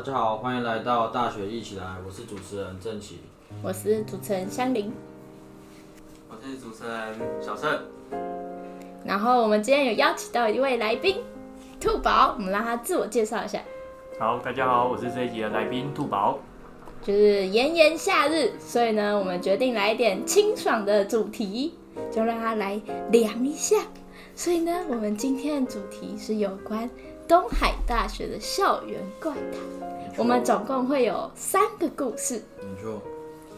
大家好，欢迎来到大学一起来，我是主持人郑奇。我是主持人香菱，我是主持人小盛。然后我们今天有邀请到一位来宾兔宝，我们让他自我介绍一下。好，大家好，我是这一集的来宾兔宝。就是炎炎夏日，所以呢，我们决定来一点清爽的主题，就让他来凉一下。所以呢，我们今天的主题是有关东海大学的校园怪谈。我们总共会有三个故事。没错，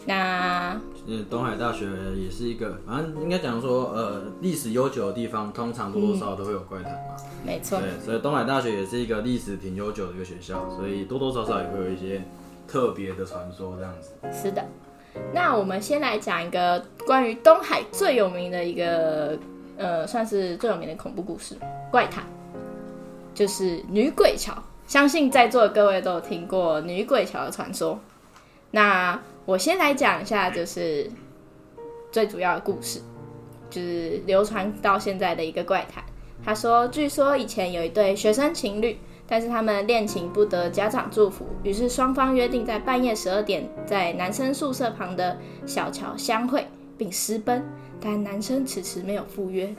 那嗯，东海大学也是一个，反正应该讲说，呃，历史悠久的地方，通常多多少少都会有怪谈嘛。没错，对，所以东海大学也是一个历史挺悠久的一个学校，所以多多少少也会有一些特别的传说这样子。是的。那我们先来讲一个关于东海最有名的一个，呃，算是最有名的恐怖故事怪谈，就是女鬼桥。相信在座的各位都有听过女鬼桥的传说。那我先来讲一下，就是最主要的故事，就是流传到现在的一个怪谈。他说，据说以前有一对学生情侣，但是他们恋情不得家长祝福，于是双方约定在半夜十二点在男生宿舍旁的小桥相会并私奔，但男生迟迟没有赴约，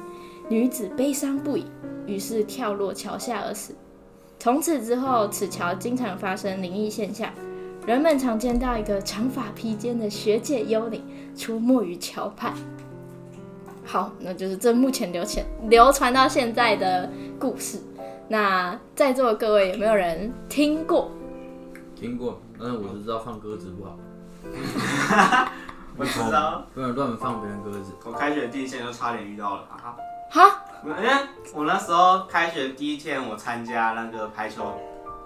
女子悲伤不已，于是跳落桥下而死。从此之后，此桥经常发生灵异现象，人们常见到一个长发披肩的学界幽灵出没于桥畔。好，那就是这目前流传流传到现在的故事。那在座的各位有没有人听过？听过，但是我只知道放鸽子不好，我知道，不能乱放别人鸽子。我开学第一天就差点遇到了啊！哈，因为我那时候开学第一天，我参加那个排球，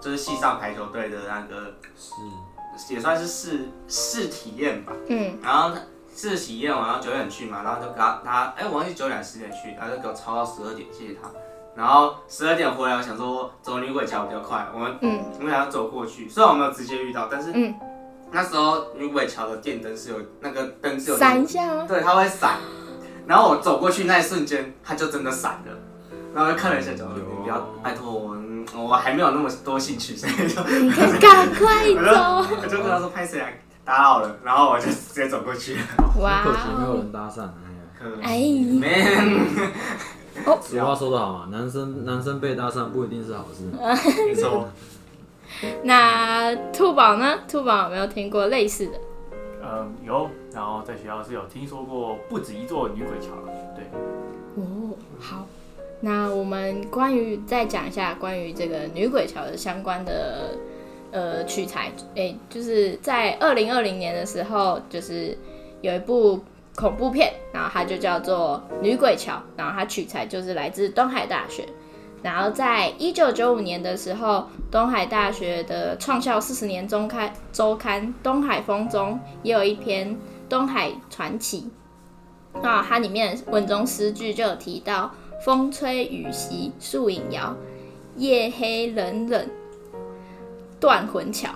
就是系上排球队的那个，是，也算是试试体验吧。嗯，然后他试体验完，然后九点去嘛，然后就给他他，哎、我忘记九点十点去，然后就给我超到十二点，谢谢他。然后十二点回来，我想说走女鬼桥比较快，我们嗯我们想要走过去，虽然我没有直接遇到，但是嗯，那时候女鬼桥的电灯是有那个灯是有闪一下吗？对，它会闪。然后我走过去那一瞬间，他就真的闪了。然后就看了一下，就有你不要，拜托我，嗯我还没有那么多兴趣，所以就你赶快我就走！我就跟他说拍谁啊，打扰了。然后我就直接走过去了。哇可惜没有哦，人搭讪。哎呀，可哎，man，俗话说得好嘛，男生男生被搭讪不一定是好事。没错。那兔宝呢？兔宝有没有听过类似的？嗯，有，然后在学校是有听说过不止一座女鬼桥，对，哦，好，那我们关于再讲一下关于这个女鬼桥的相关的呃取材，诶、就是在二零二零年的时候，就是有一部恐怖片，然后它就叫做《女鬼桥》，然后它取材就是来自东海大学。然后在一九九五年的时候，东海大学的创校四十年中刊周刊《东海风》中也有一篇《东海传奇》，那它里面文中诗句就有提到“风吹雨袭树影摇，夜黑冷冷断魂桥”。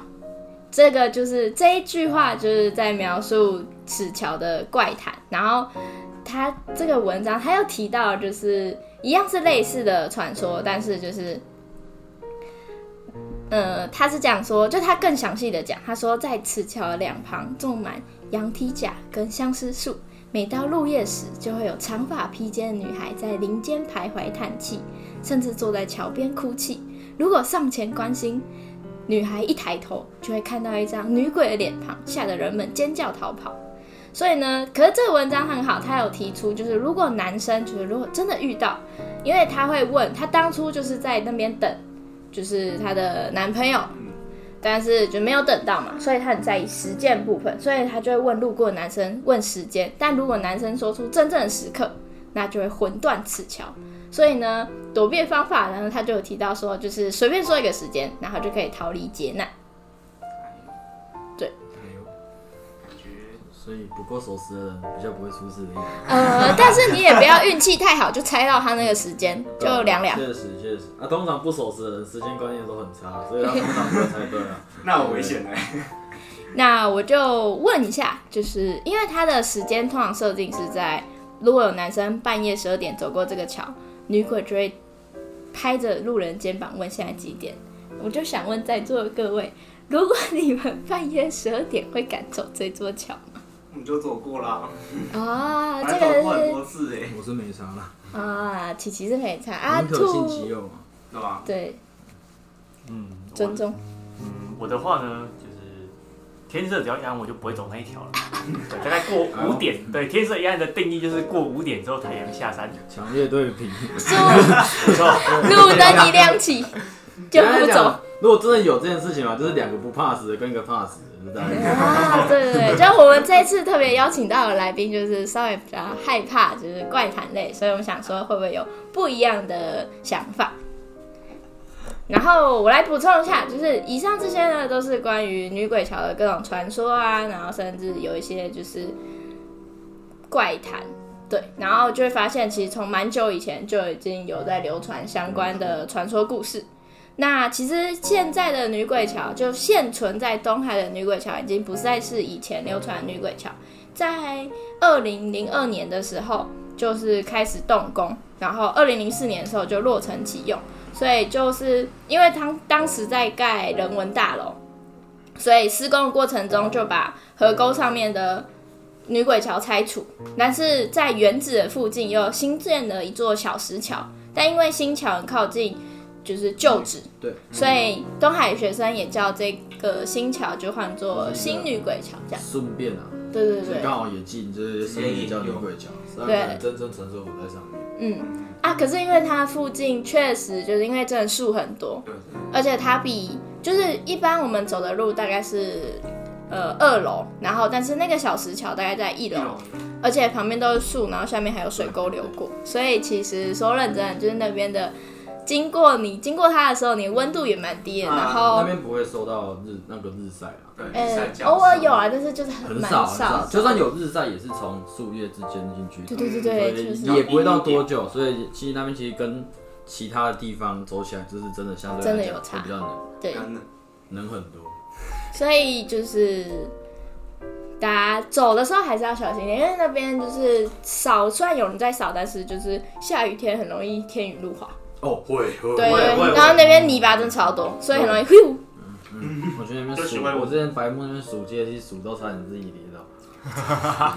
这个就是这一句话，就是在描述此桥的怪谈。然后他这个文章他又提到，就是一样是类似的传说，但是就是，呃，他是讲说，就他更详细的讲，他说在此桥两旁种满羊蹄甲跟相思树。每到入夜时，就会有长发披肩的女孩在林间徘徊叹气，甚至坐在桥边哭泣。如果上前关心，女孩一抬头就会看到一张女鬼的脸庞，吓得人们尖叫逃跑。所以呢，可是这个文章很好，他有提出，就是如果男生就是如果真的遇到，因为他会问他当初就是在那边等，就是她的男朋友，但是就没有等到嘛，所以他很在意时间部分，所以他就会问路过的男生问时间。但如果男生说出真正的时刻，那就会魂断此桥。所以呢，躲避方法呢，他就有提到说，就是随便说一个时间，然后就可以逃离劫难。所以不够熟识的人比较不会出事的意思。呃，但是你也不要运气太好，就猜到他那个时间，就凉凉。确实确实啊，通常不熟识的人时间观念都很差，所以他通常不会猜对啊。那我危险了。那我就问一下，就是因为他的时间通常设定是在，如果有男生半夜十二点走过这个桥，女鬼就会拍着路人肩膀问现在几点。我就想问在座的各位，如果你们半夜十二点会赶走这座桥吗？我们就走过啦，啊，这还走过很个多次哎，我是没差啦，啊，琪琪是没差啊，宁可信其兔有嘛。对吧？对嗯，尊重嗯，我的话呢，就是天色只要一暗，我就不会走那一条了。对，大概过五点，对，天色一暗的定义就是过五点之后太阳下山。强烈对比。错，路灯一亮起就不走。如果真的有这件事情嘛，就是两个不怕死的跟一个怕死的，就大概啊，对对对，就我们这次特别邀请到的来宾，就是稍微比较害怕，就是怪谈类，所以我们想说会不会有不一样的想法。然后我来补充一下，就是以上这些呢，都是关于女鬼桥的各种传说啊，然后甚至有一些就是怪谈，对，然后就会发现，其实从蛮久以前就已经有在流传相关的传说故事。那其实现在的女鬼桥，就现存在东海的女鬼桥，已经不再是以前流传的女鬼桥。在二零零二年的时候，就是开始动工，然后二零零四年的时候就落成启用。所以就是因为当当时在盖人文大楼，所以施工的过程中就把河沟上面的女鬼桥拆除，但是在原址的附近又新建了一座小石桥，但因为新桥很靠近就是旧址，对，所以东海学生也叫这个新桥就换作新女鬼桥这样。顺便啊，对对对，刚好也近，就是生意叫女鬼桥，所以可能真正传说我在上面。嗯啊，可是因为它附近确实就是因为真的树很多，对，而且它比就是一般我们走的路大概是呃二楼，然后但是那个小石桥大概在一楼，而且旁边都是树，然后下面还有水沟流过，所以其实说认真，就是那边的经过你经过它的时候，你温度也蛮低的，啊然那后边不会受到日那个日晒啊，对，呃晒角偶尔有啊，但是就是蛮很少很少少，，就算有日晒也是从树叶之间进去的，对对对对，所就是也不会到多久，所以其实那边其实跟其他的地方走起来，就是真的相对来讲真的有差会比较冷，对，真的冷很多。所以就是大家走的时候还是要小心一点，因为那边就是扫，虽然有人在扫，但是就是下雨天很容易天雨路滑。哦，会会对，然后那边泥巴真的超多，所以很容易。呼我去那边数，就喜欢我之前白木那边数阶梯数到差点自己跌倒。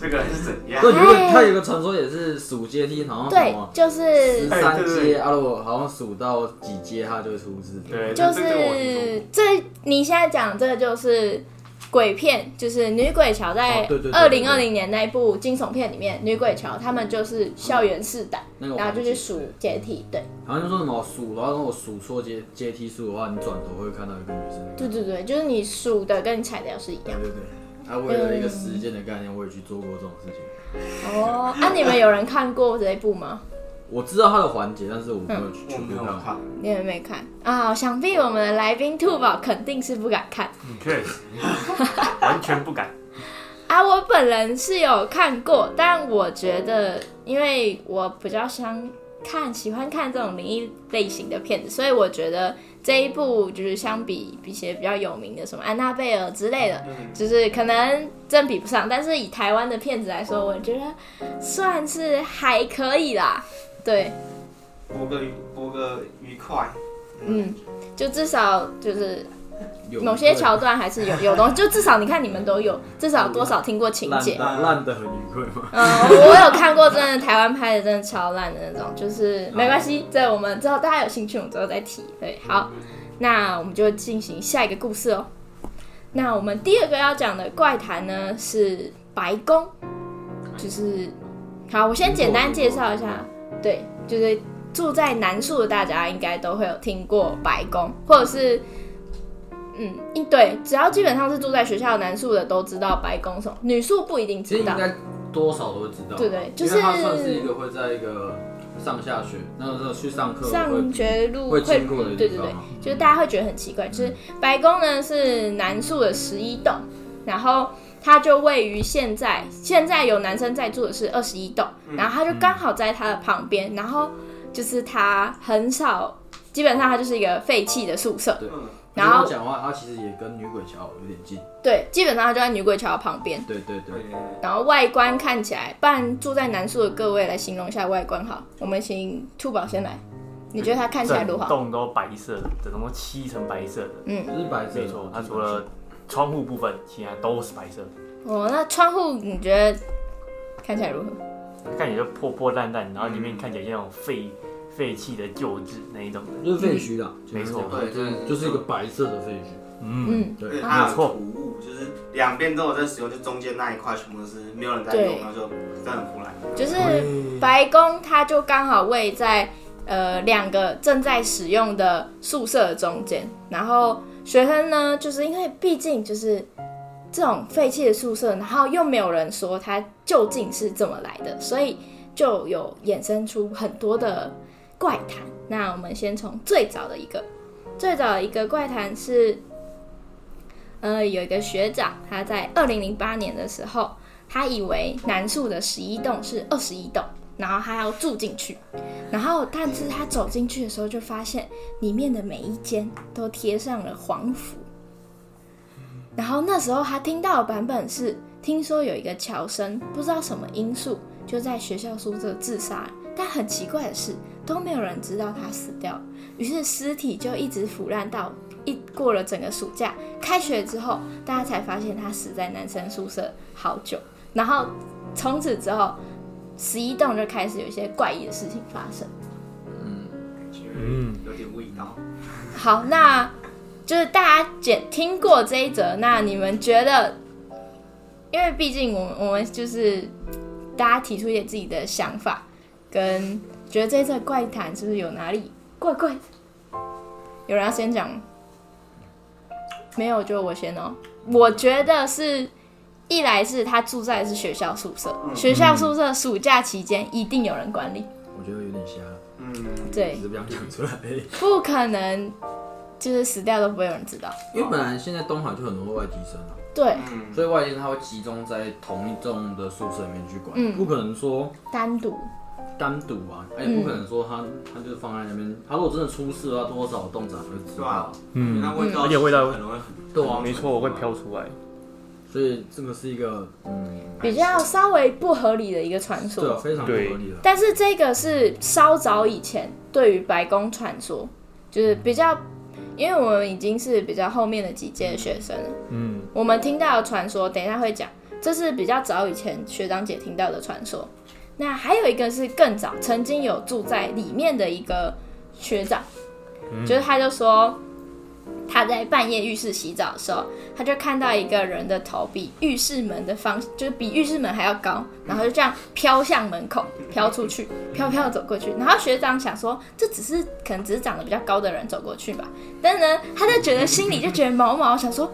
这个人是怎样？对，有一个他有一个传说也是数阶梯，好像什对么，就是十三哎对对阶，啊，如果好像数到几阶他就会出事。对，就这这个我听说是这你现在讲这个就是鬼片，就是女鬼桥在二零二零年那一部惊悚片里面，女鬼桥他们就是校园试胆，然后就去数阶梯，对好像就说什么数，然后如果数错阶阶梯数的话，你转头会看到一个女生。对对对，就是你数的跟你踩的要是一样。对对对。啊，为了一个时间的概念，我也去做过这种事情。哦，那、你们有人看过这一部吗？我知道它的环节，但是我没有去我全部看。没有看，你们没看啊？想必我们的来宾兔宝肯定是不敢看嗯确实完全不敢。啊。我本人是有看过，但我觉得，因为我比较想看，喜欢看这种灵异类型的片子，所以我觉得这一部就是相比一些比较有名的什么安娜贝尔之类的，就是可能真比不上。但是以台湾的片子来说，我觉得算是还可以啦。对，播个播个愉快，嗯，就至少就是某些桥段还是有有东西，就至少你看你们都有，至少多少听过情烂节。烂烂的很愉快吗。嗯，我有看过，真的台湾拍的真的超烂的那种，就是没关系，这我们之后大家有兴趣，我们之后再提。对，好，那我们就进行下一个故事哦。那我们第二个要讲的怪谈呢是白宫，就是好，我先简单介绍一下，对，就是住在南树的大家应该都会有听过白宫，或者是。嗯，一对，只要基本上是住在学校南宿的都知道白宫什么，女宿不一定知道。其实应该多少都会知道，对对就是因为它算是一个会在一个上下学，那个时候去上课上学路会经过的对对对就是大家会觉得很奇怪，就是白宫呢是南宿的十一栋，然后它就位于现在现在有男生在住的是二十一栋，然后它就刚好在他的旁边，然后就是它很少，基本上它就是一个废弃的宿舍，对。嗯，然后讲话，它其实也跟女鬼桥有点近，对，基本上它就在女鬼桥旁边，对对对。对，然后外观看起来，不然住在南宿的各位来形容一下外观好，我们请兔宝先来。你觉得它看起来如何？整栋都白色的，整栋都漆成白色的。嗯，是白色的，没错，它除了窗户部分，其他都是白色的，哦，那窗户你觉得看起来如何？看起来就破破烂烂，然后里面看起来像那种废废弃的旧址那一种的。就是废墟啦，没错对，就是就是一个白色的废墟。嗯，嗯，对对，它有没错土物，就是两边都有在使用，就中间那一块全部都是没有人在用，然后就真的很腐烂。就是白宫，它就刚好位在呃两个正在使用的宿舍的中间。然后学生呢，就是因为毕竟就是这种废弃的宿舍，然后又没有人说它究竟是怎么来的，所以就有衍生出很多的怪谈。那我们先从最早的一个，最早的一个怪谈是，呃，有一个学长，他在二零零八年的时候。他以为南树的十一栋是二十一栋，然后他要住进去，然后但是他走进去的时候就发现里面的每一间都贴上了黄符，然后那时候他听到的版本是，听说有一个侨生不知道什么因素就在学校宿舍自杀，但很奇怪的是都没有人知道他死掉，于是尸体就一直腐烂到一过了整个暑假，开学之后大家才发现他死在男生宿舍好久。然后从此之后，十一栋就开始有一些怪异的事情发生。嗯，有点味道。好，那就是大家简听过这一则，那你们觉得？因为毕竟我们我们就是大家提出一些自己的想法，跟觉得这一则怪谈是不是有哪里怪怪的？有人要先讲吗？没有，就我先哦。我觉得是。一来是他住在的是学校宿舍，学校宿舍暑假期间一定有人管理，我觉得有点瞎，嗯，对只，是不想讲出来而已。不可能就是死掉都不会有人知道。因为本来现在东海就很多外籍生啊，对，嗯，所以外籍生他会集中在同一栋的宿舍里面去管，嗯不可能说单独，单独啊，嗯也不可能说他他就是放在那边，他如果真的出事的话，多少栋长会知道嗯那味道而且味道可能会很对啊，没错，会飘出来。所以这个是一个嗯，比较稍微不合理的一个传说对啊，非常不合理的。但是这个是稍早以前对于白宫传说，就是比较，因为我们已经是比较后面的几届的学生了，嗯，我们听到的传说，等一下会讲，这是比较早以前学长姐听到的传说。那还有一个是更早，曾经有住在里面的一个学长，就是他就说他在半夜浴室洗澡的时候，他就看到一个人的头比浴室门的方，就是比浴室门还要高，然后就这样飘向门口，飘出去，飘飘走过去。然后学长想说，这只是可能只是长得比较高的人走过去吧，但是呢，他就觉得心里就觉得毛毛，想说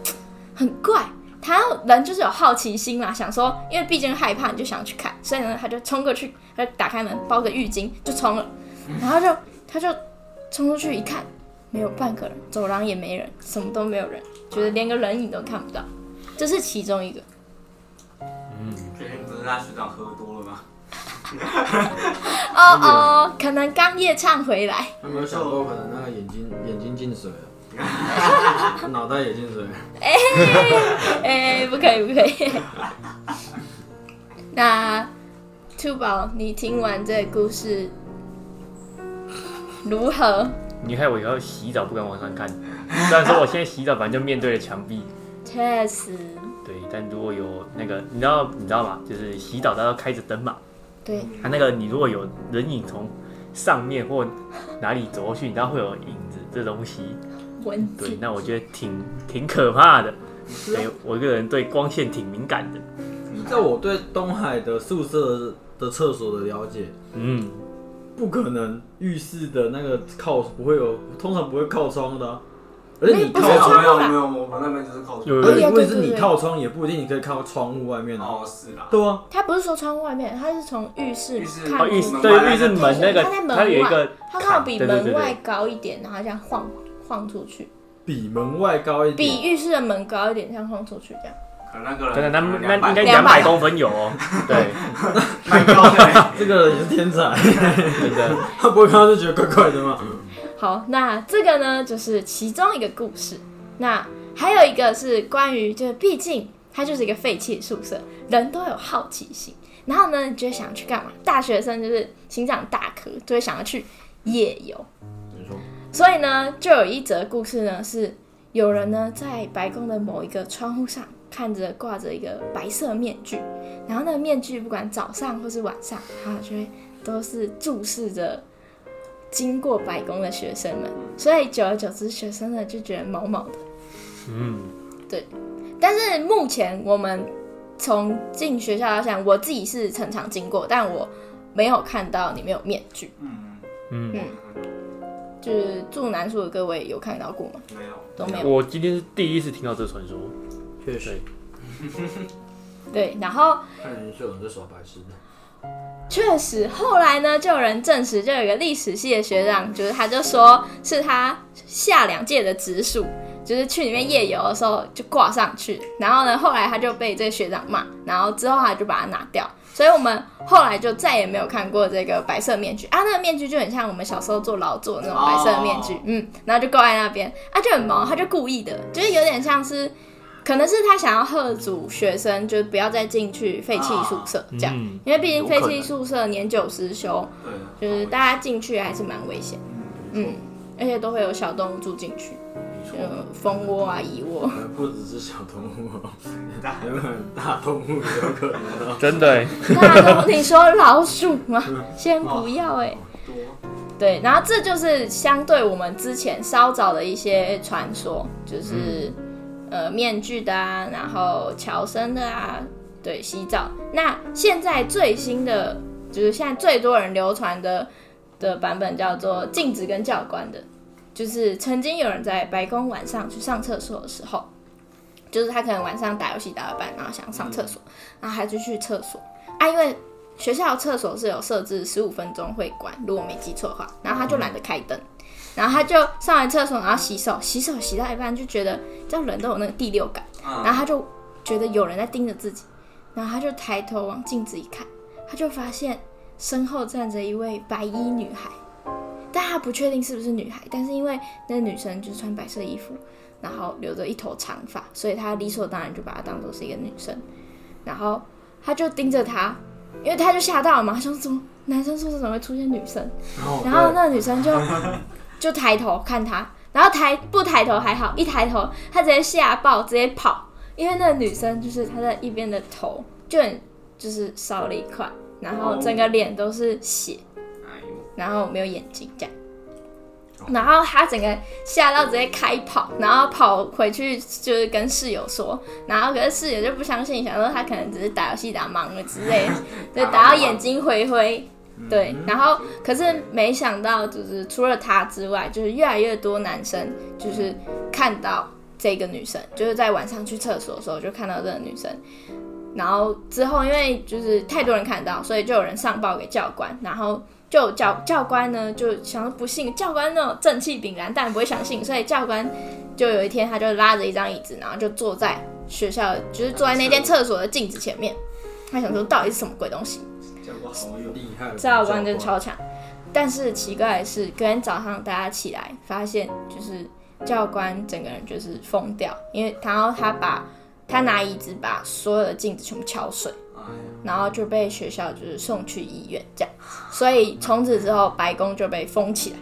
很怪。他人就是有好奇心嘛，想说，因为毕竟害怕，你就想去看，所以呢，他就冲过去，他就打开门，包个浴巾就冲了，然后就他就冲出去一看，没有半个人，走廊也没人，什么都没有人，觉得连个人影都看不到，这是其中一个。最近不是那学长喝多了吗？哦哦，可能刚夜唱回来，有没有想过可能那个眼睛眼睛进水了，脑袋也进水了？哎、不可以，不可以。那兔宝，你听完这个故事如何？你看我以后洗澡不敢往上看，虽然说我现在洗澡反正就面对着墙壁，确实，对，但如果有那个，你知道你知道吗？就是洗澡它要开着灯嘛，对，它那个你如果有人影从上面或哪里走过去，你知道会有影子这东西，蚊对，，那我觉得挺挺可怕的。对我一个人对光线挺敏感的，在我对东海的宿舍的厕所的了解，嗯，不可能浴室的那个靠不会有，通常不会靠窗的啊、而且你靠窗，没有没有啦没有，我们那边就是靠有而且有问题是你靠窗也不一定你可以看到窗户外面啊。哦是啦，对啊，他不是说窗户外面，他是从浴室浴室看哦，浴室对浴室门那个它在门它有一个他刚好比对对对门外对高一点，然后这样晃晃出去，比门外高一比点。浴室的门高一点，这样晃出去这样。可能那个人真的，那那200应该两百公分有哦，对，蛮高的，这个人也是天才，真的，他不会看到就觉得怪怪的吗？好，那这个呢，就是其中一个故事。那还有一个是关于，就是毕竟它就是一个废弃宿舍，人都有好奇心。然后呢，你就会想去干嘛？大学生就是心脏大颗，就会想要去夜游。所以呢，就有一则故事呢，是有人呢在白宫的某一个窗户上看着挂着一个白色面具，然后那个面具不管早上或是晚上，它就会都是注视着经过白宫的学生们，所以久而久之，学生呢就觉得毛毛的。嗯，对但是目前我们从进学校到现在，我自己是常常经过，但我没有看到里面有面具。嗯，嗯，就是住南树的各位有看到过吗？没有，都没有。我今天是第一次听到这个传说，确实，对，然后看人是有人在耍白痴的。确实，后来呢，就有人证实，就有一个历史系的学长，就是他就说是他下两届的直属，就是去里面夜游的时候就挂上去，然后呢，后来他就被这个学长骂，然后之后他就把它拿掉，所以我们后来就再也没有看过这个白色面具啊，那个面具就很像我们小时候做劳作那种白色的面具，哦嗯，然后就挂在那边，啊，就很毛，他就故意的，就是有点像是。可能是他想要喝阻学生，就是不要再进去废弃宿舍这样，嗯因为毕竟废弃宿舍年久失修，对，就是大家进去还是蛮危险，嗯，而且都会有小动物住进去，没错，呃，蜂窝啊、蚁窝，呃不只是小动物哦，有可能大动物也有可能哦。真的欸，大动物，你说老鼠吗？先不要哎、多，对，然后这就是相对我们之前稍早的一些传说，就是、呃面具的啊，然后乔生的啊，对，洗澡。那现在最新的就是现在最多人流传的的版本叫做镜子跟教官的，就是曾经有人在白宫晚上去上厕所的时候，就是他可能晚上打游戏打到半，然后想上厕所，然后他就去厕所啊，因为学校厕所是有设置十五分钟会关，如果没记错的话，然后他就懒得开灯，然后他就上完厕所，然后洗手，洗手洗到一半就觉得，这样人都有那个第六感，嗯然后他就觉得有人在盯着自己，然后他就抬头往镜子一看，他就发现身后站着一位白衣女孩，但他不确定是不是女孩，但是因为那个女生就是穿白色衣服，然后留着一头长发，所以他理所当然就把她当做是一个女生，然后他就盯着她，因为他就吓到了嘛，他想怎么男生宿舍怎么会出现女生？哦然后那个女生就就抬头看他，然后抬不抬头还好，一抬头他直接吓爆，直接跑，因为那个女生就是她的一边的头就很就是少了一块，然后整个脸都是血，然后没有眼睛这样。然后他整个吓到直接开跑，然后跑回去就是跟室友说，然后可是室友就不相信，想说他可能只是打游戏打忙了之类的，对，打到眼睛灰灰，对，然后可是没想到，就是除了他之外，就是越来越多男生就是看到这个女生，就是在晚上去厕所的时候就看到这个女生，然后之后因为就是太多人看到，所以就有人上报给教官，然后就教教官呢就想说不信，教官那种正气凛然，当然不会相信，所以教官就有一天他就拉着一张椅子，然后就坐在学校，就是坐在那间厕所的镜子前面，他想说到底是什么鬼东西。教官好有厉害了，教官真超强。但是奇怪的是，隔天早上大家起来发现，就是教官整个人就是疯掉，因为然后他把他拿椅子把所有的镜子全部敲碎，然后就被学校就是送去医院这样，所以从此之后白宫就被封起来。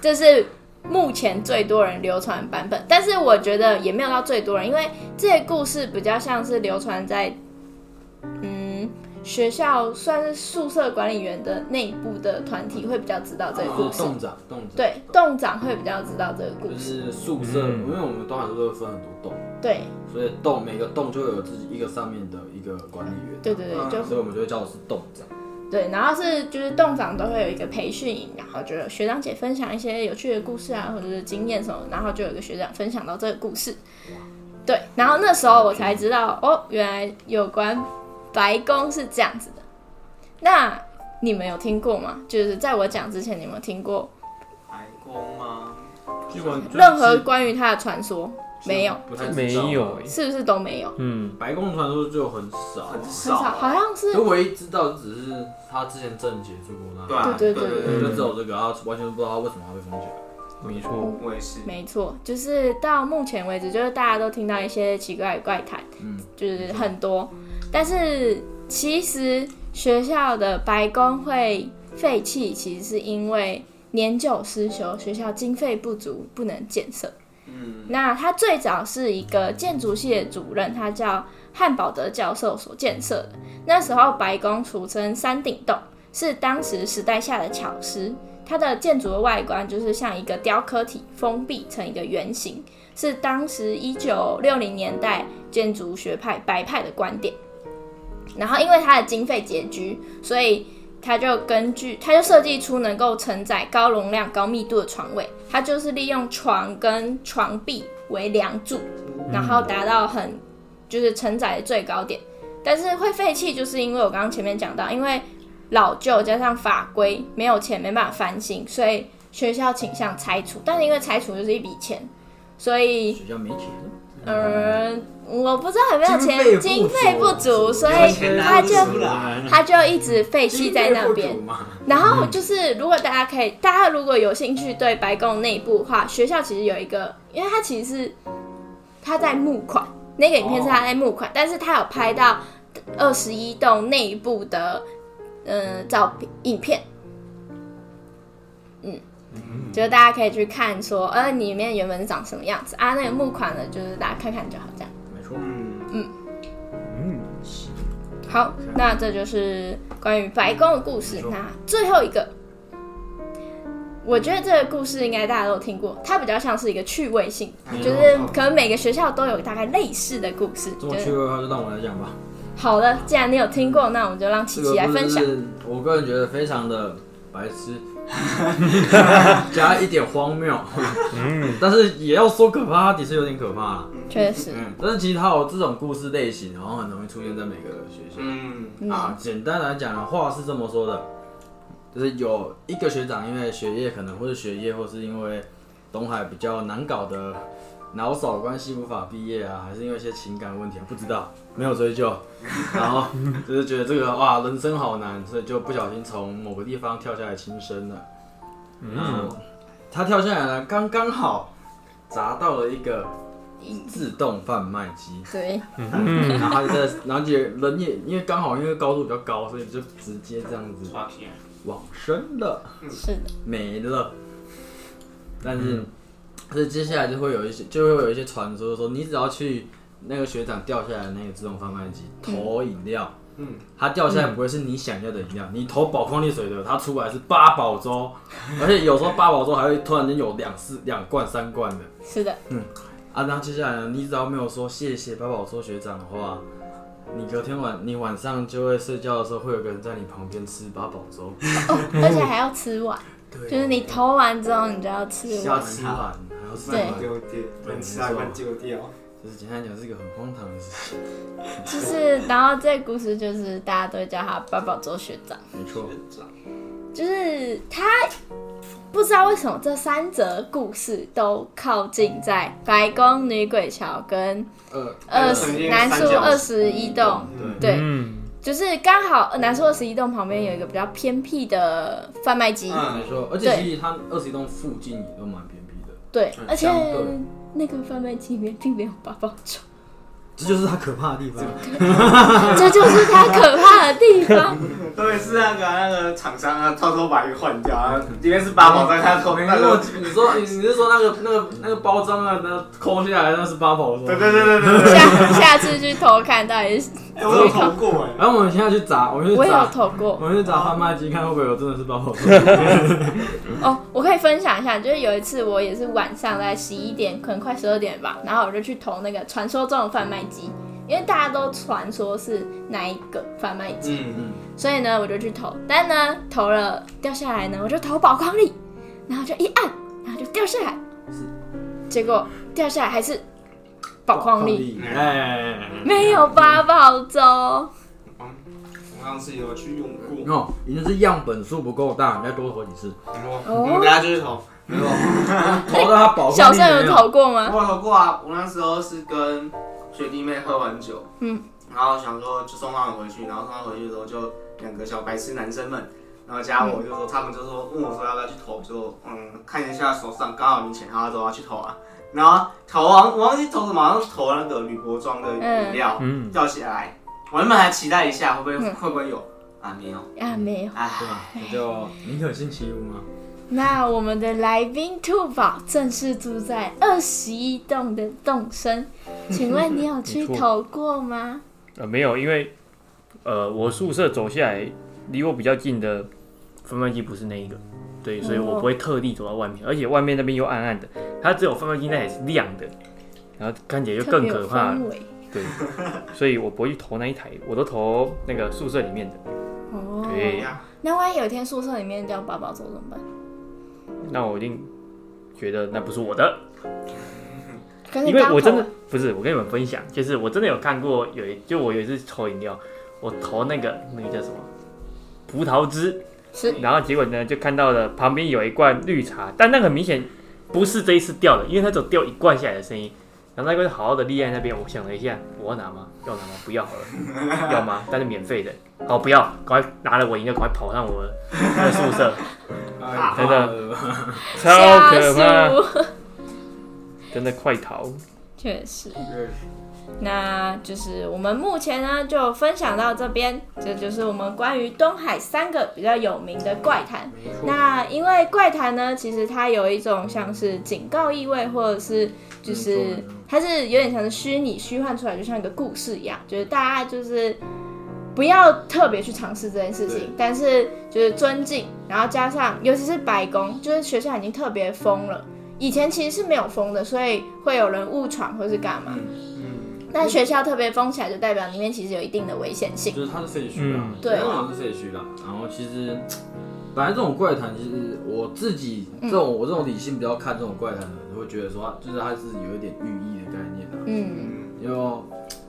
这是目前最多人流传版本，但是我觉得也没有到最多人，因为这些故事比较像是流传在嗯学校算是宿舍管理员的内部的团体会比较知道这个故事，是洞长，洞长，对，洞长会比较知道这个故就事，是宿舍，嗯因为我们东海都会分很多洞，对。所以洞每个洞就会有自己一个上面的一个管理员，对对对，就所以我们就会叫的是洞长。对，然后是就是洞长都会有一个培训营，然后就有学长姐分享一些有趣的故事啊，或者是经验什么，然后就有一个学长分享到这个故事。对，然后那时候我才知道，哦，原来有关白宫是这样子的。那你们有听过吗？就是在我讲之前，你们有听过白宫吗？基本任何关于它的传说？没有，不太没有欸是不是都没有？嗯，白宫传说就很少，很很少，少，好像是就唯一知道只是他之前正结束过那，对啊，对对就嗯只有这个，他完全不知道他为什么会被封起来。没错，我也是，没错，就是到目前为止，就是大家都听到一些奇怪的怪谈，嗯，就是很多，但是其实学校的白宫会废弃，其实是因为年久失修，学校经费不足，不能建设。嗯，那它最早是一个建筑系的主任，他叫汉堡德教授所建设的。那时候白宫俗称山顶洞，是当时时代下的巧思。它的建筑的外观就是像一个雕刻体，封闭成一个圆形，是当时一九六零年代建筑学派白派的观点。然后因为它的经费拮据，所以它就根据它就设计出能够承载高容量、高密度的床位。它就是利用床跟床壁为梁柱，然后达到很就是承载的最高点。但是会废弃，就是因为我刚刚前面讲到，因为老旧加上法规没有钱没办法翻新，所以学校倾向拆除。但是因为拆除就是一笔钱，所以学校没钱，呃，我不知道有没有钱，经经费不足，所以他就他就一直废弃在那边。然后就是，如果大家可以，大家如果有兴趣对白宫内部的话，学校其实有一个，因为它其实是他在募款，那个影片是他在募款，但是他有拍到二十一栋内部的呃照片影片，嗯，就是大家可以去看说，呃，里面原本是长什么样子啊？那个募款的，就是大家看看就好，这样。好，那这就是关于白宫的故事。那最后一个，我觉得这个故事应该大家都有听过，它比较像是一个趣味性，嗯就是可能每个学校都有大概类似的故事。这么趣味的话就让我来讲吧。好的，既然你有听过，那我们就让琪琪来分享我个人觉得非常的白痴，加一点荒谬，嗯，但是也要说可怕，它的确有点可怕啦。确实，嗯，但是其实它有这种故事类型，然后很容易出现在每个学校。嗯，嗯啊，简单来讲的话是这么说的，就是有一个学长因为学业可能或是学业，或是因为东海比较难搞的脑少关系无法毕业啊，还是因为一些情感问题啊，不知道，没有追究。然后 就是觉得这个哇人生好难，所以就不小心从某个地方跳下来轻生了。嗯，他跳下来呢，刚刚好砸到了一个自动贩卖机。对，然后他就在，然后也人也因为刚好因为高度比较高，所以就直接这样子往生了，是的，没了。但是，所以接下来就会有一些，就会有一些传说说，你只要去那个学长掉下来的那个自动贩卖机投饮料，嗯，它掉下来不会是你想要的饮料，你投宝矿力水的，它出来是八宝粥，而且有时候八宝粥还会突然间有两四两罐三罐的。是的，啊，然后接下来呢，你只要没有说谢谢八宝粥学长的话，你隔天晚你晚上就会睡觉的时候，会有个人在你旁边吃八宝粥，而且还要吃完，对。就是你投完之后，你就要吃要完。吃完，不能吃啊，不然丢掉。就是简单讲是一个很荒唐的事情，就是，然后这个故事就是大家都会叫他八宝粥学长。没错，就是他不知道为什么这三则故事都靠近在白宫女鬼桥跟二，二十南树二十一栋，对，对，嗯，就是刚好呃南树二十一栋旁边有一个比较偏僻的贩卖机，嗯没错，而且其实它二十一栋附近也都蛮对，而且那个贩卖机里面并没有八宝粥，这就是它可怕的地方。这就是它可怕的地方。对，是那个那个厂商啊，偷偷把一个换掉，啊，里面是八宝在他偷那那个个，你说你你是说那个那个那个包装啊，那抠下来那是八宝粥？对对对对对对，下下次去偷看到底是，哎，我有投过哎，然后我们现在去砸，我们去我有砸，偷过我们去砸贩卖机，看会不会有真的是八宝粥。哦。我可以分享一下，就是有一次我也是晚上在十一点，可能快十二点吧，然后我就去投那个传说中的贩卖机，因为大家都传说是哪一个贩卖机，嗯嗯，所以呢我就去投，但呢投了掉下来呢，我就投宝光力，然后就一按，然后就掉下来，结果掉下来还是宝矿力，哎，没有八宝粥。我上次有去用过。哦，已经是样本数不够大，你再多投几次，我们等下就去投。没错，投到他 宝小盛有矿力没有。投过吗？我有投过啊，我那时候是跟学弟妹喝完酒，嗯，然后想说就送他们回去，然后送他们回去的时候就两个小白痴男生们，然后加我就说他们就说问我说要不要去投，就嗯看一下手上刚好零钱，他说要去投啊，然后投王我忘记投什么，好像投那个铝箔装的饮料、嗯。掉下来，我原本还期待一下会不会、嗯。会不会有。啊没有，啊，没有。哎对吧？那就宁可信其无吗。那我们的来宾兔宝正是住在二十一栋的栋生，请问你有去投过吗？呃，没有，因为呃，我宿舍走下来，离我比较近的分卖机不是那一个，对，所以我不会特地走到外面，而且外面那边又暗暗的，它只有贩卖机那也是亮的，然后看起来就更可怕了，对，所以我不会去投那一台，我都投那个宿舍里面的，哦。对，呀，那万一有一天宿舍里面掉八宝粥怎么办？那我一定觉得那不是我的，因为我真的不是，我跟你们分享，就是我真的有看过有一，就我有一次投饮料，我投那个那个叫什么葡萄汁，是。然后结果呢就看到了旁边有一罐绿茶，但那个很明显不是这一次掉的，因为它只有掉一罐下来的声音。然后那个好好的立在那边，我想了一下，我要拿吗？要拿吗？不要好了，要吗？但是免费的，好不要，赶快拿了我饮料，赶快跑上我的那个宿舍，哎真的的，超可怕，真的快逃！确实。那就是我们目前呢就分享到这边，这就是我们关于东海三个比较有名的怪谈。那因为怪谈呢，其实它有一种像是警告意味，或者是就是它是有点像是虚拟虚幻出来，就像一个故事一样，就是大家就是不要特别去尝试这件事情，但是就是尊敬，然后加上尤其是白宫，就是学校已经特别封了，以前其实是没有封的，所以会有人误闯或是干嘛。嗯，但学校特别封起来，就代表里面其实有一定的危险性。就是它是废墟啦嗯，对好像是废墟啦。然后其实本来这种怪谈，其实我自己嗯这种我这种理性比较看这种怪谈的人，会觉得说就是它是有一点寓意的概念啊。嗯，因为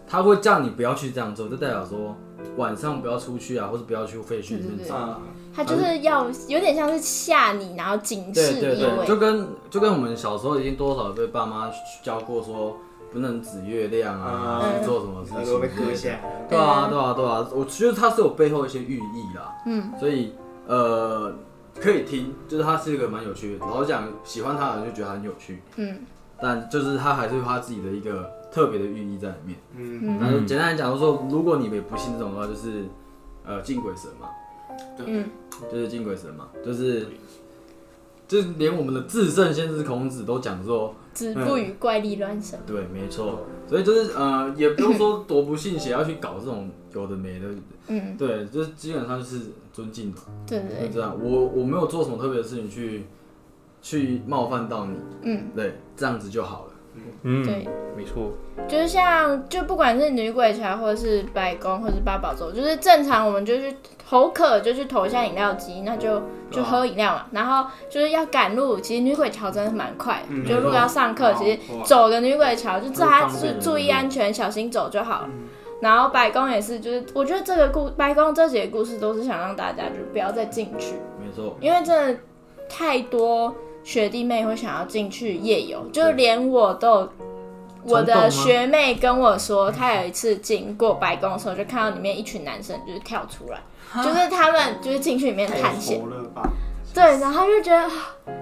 它会叫你不要去这样做，就代表说晚上不要出去啊，或者不要去废墟里面对对对走。啊，它就是要有点像是吓你，然后警示对对对，就跟就跟我们小时候已经多少被爸妈教过说不能指月亮啊，嗯去做什么事情耳朵被割下，对啊，对啊，对啊，我觉得它是有背后一些寓意啦，嗯，所以呃可以听，就是它是一个蛮有趣的。老实讲，喜欢它的人就觉得它很有趣，嗯。但就是它还是有它自己的一个特别的寓意在里面。嗯，嗯。但是简单来讲，说如果你们不信这种的话，就是呃敬鬼神嘛，嗯，就是敬鬼神嘛，就是就是连我们的至圣先师孔子都讲说，子不语怪力乱神。对，没错，所以就是呃，也不用说多不信邪要去搞这种有的没的，嗯，对，就是基本上就是尊敬对对，就这样。我我没有做什么特别的事情去去冒犯到你，嗯，对，这样子就好了。嗯，对，没错，就是像就不管是女鬼桥，或者是白宫，或者是八宝粥，就是正常我们就去口渴就去投一下饮料机，那就就喝饮料嘛。然后就是要赶路，其实女鬼桥真的蛮快的，嗯就如果要上课，其实走个女鬼桥，就大家是注意安全，小心走就好了。嗯。然后白宫也是，就是我觉得这个故白宫这几个故事都是想让大家就不要再进去，没错，因为真的太多学弟妹会想要进去夜游，就是连我都有。我的学妹跟我说，她有一次经过白宫的时候，就看到里面一群男生就是跳出来，就是他们就是进去里面太探险？对，然后就觉得啊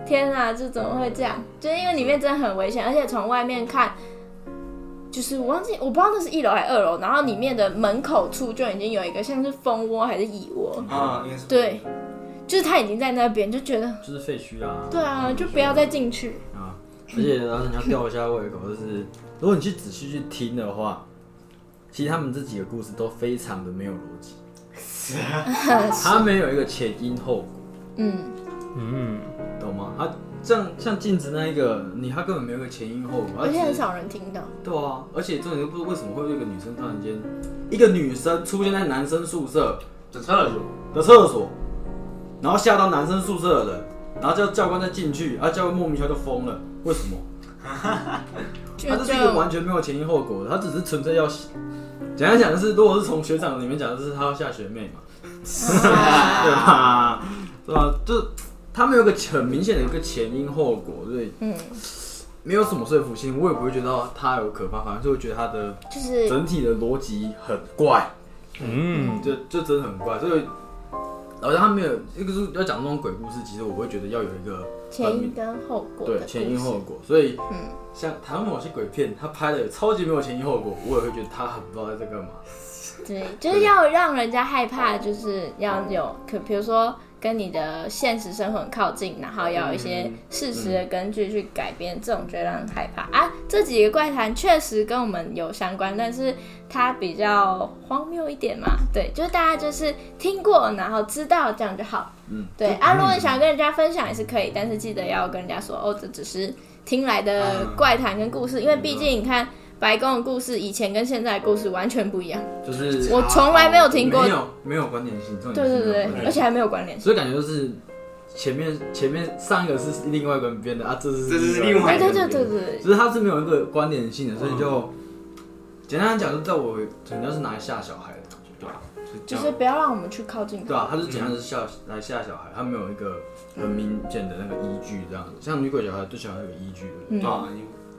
天哪，这怎么会这样？就是因为里面真的很危险，而且从外面看，就是我忘记我不知道那是一楼还是二楼，然后里面的门口处就已经有一个像是蜂窝还是蚁窝，啊，对，就是他已经在那边，就觉得就是废墟啊。对啊，就不要再进去。啊，而且然后你要吊一下胃口，就是如果你去仔细去听的话，其实他们这几个故事都非常的没有逻辑，他没有一个前因后果，嗯，嗯，懂吗？他像像镜子那一个，你他根本没有一个前因后果，而且很少人听到。对啊，而且重点就不是为什么会有一个女生突然间，一个女生出现在男生宿舍的厕所，的厕所，然后吓到男生宿舍的人，然后叫教官再进去，啊，教官莫名其妙就疯了，为什么？他这是一个完全没有前因后果的，他只是纯粹要洗。简单讲就是，如果是从学长里面讲，就是他要吓学妹嘛，对吧？对吧？就他没有一个很明显的一个前因后果，所以嗯，没有什么说服性，我也不会觉得他有可怕，反而就会觉得他的就是整体的逻辑很怪，嗯，就就真的很怪，所以好像他没有一个是要讲这种鬼故事，其实我会觉得要有一个前因跟后果对前因后果，所以嗯，像台湾某些鬼片，他拍的超级没有前因后果，我也会觉得他很不知道在干嘛。对，就是要让人家害怕，就是要有可，比如说。跟你的现实生活很靠近，然后要有一些事实的根据去改编，这种觉得让人害怕啊。这几个怪谈确实跟我们有相关，但是它比较荒谬一点嘛。对，就是大家就是听过，然后知道这样就好。嗯，对啊，如果你想跟人家分享也是可以，但是记得要跟人家说哦，这只是听来的怪谈跟故事，因为毕竟你看白宫的故事以前跟现在的故事完全不一样，就是我从来没有听过没。有没有关联性，重点对对对没有关，联而且还没有关联性。所以感觉就是前面前面上一个是另外一个人编的啊，这是这是另外一个对对对对对，只是它是没有一个关联性的，所以就简单来讲，就在我可能是拿来吓小孩的感觉，对吧？就是不要让我们去靠近它。对啊，他是简单是吓来吓小孩，他没有一个很明显的那个依据这样子。像女鬼小孩对小孩有依据，嗯对啊，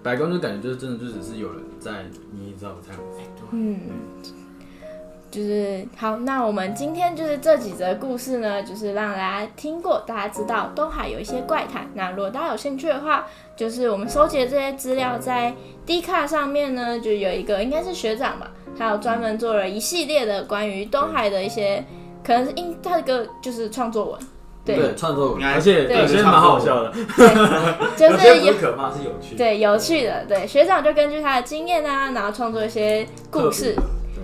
白宫就感觉就是真的就只是有人在捏造这样子。嗯，就是好，那我们今天就是这几则故事呢，就是让大家听过，大家知道东海有一些怪谈。那如果大家有兴趣的话，就是我们收集的这些资料在 D 卡上面呢，就有一个应该是学长吧，他有专门做了一系列的关于东海的一些，可能是因他这个就是创作文，对，创作而且对有些蛮好笑的，就是有可怕，是有趣的。对有趣的，对学长就根据他的经验啊，然后创作一些故事。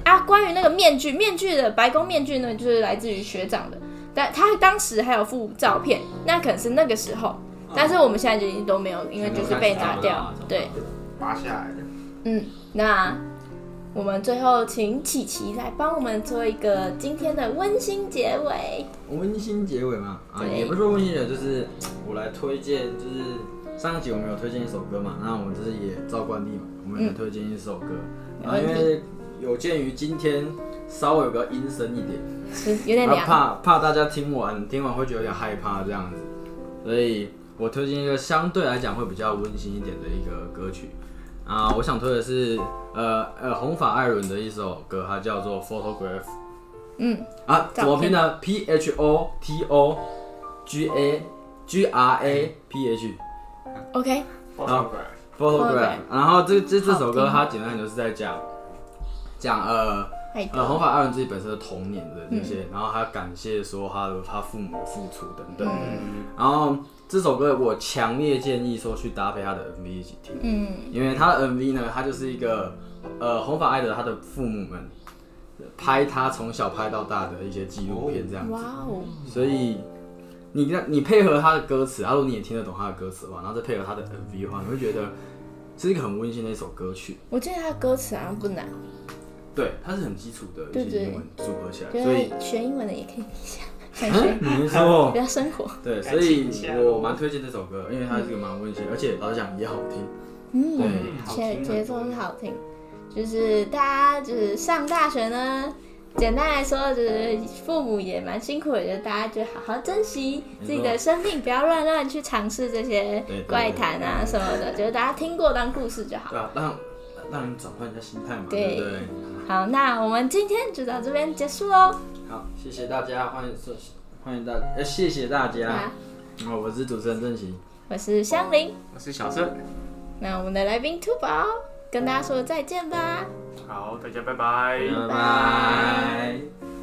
啊，关于那个面具，面具的白宫面具呢，就是来自于学长的，但他当时还有附照片，那可能是那个时候，但是我们现在就已经都没有，因为就是被拿掉。对，拔下来的。嗯，那我们最后请琪琪来帮我们做一个今天的温馨结尾。温馨结尾嘛，啊，也不是说温馨的，就是 我来推荐，就是上一集我们有推荐一首歌嘛，那我们就是也照惯例嘛，我们也推荐一首歌，啊，没问题。因为有鉴于今天稍微有个阴森一点。是有点怕怕大家听完听完会觉得有点害怕这样子，所以我推荐一个相对来讲会比较温馨一点的一个歌曲啊，我想推的是呃呃红发艾伦的一首歌，它叫做 Photograph 嗯，啊，怎么拼呢？P H O T O G A G R A P H。OK。Photograph。Photograph 然后这这这首歌它简单就是在讲讲呃。呃，红的，发艾伦自己本身的童年的那嗯些，然后他感谢说他的他父母的付出等等。嗯然后这首歌我强烈建议说去搭配他的 MV 一起听，嗯。因为他的 MV 呢，他就是一个呃红发爱德他的父母们拍他从小拍到大的一些纪录片这样子。哇，哦，所以你跟你配合他的歌词，然后你也听得懂他的歌词的话，然后再配合他的 MV 的话，你会觉得是一个很温馨的一首歌曲。我记得他歌词好像不难，对，它是很基础的一些英文组合起来，所以得学英文的也可以听一下，想学你没错比。较生活。对，所以我蛮推荐这首歌，因为它是一个蛮温馨，而且老实讲也好听。嗯对，好节听节奏是好听，就是大家就是上大学呢，简单来说就是父母也蛮辛苦的，就是大家就好好珍惜自己的生命，不要乱乱去尝试这些怪谈啊什么的，就是大家听过当故事就好。对啊，让让你转换一下心态嘛，对对不对？好，那我们今天就到这边结束喽。好，谢谢大家，欢迎收欢迎大，呃，谢谢大家啊。，哦，我是主持人郑琪，我是香菱，我是小郑。那我们的来宾兔宝跟大家说再见吧。好，大家拜拜。拜拜。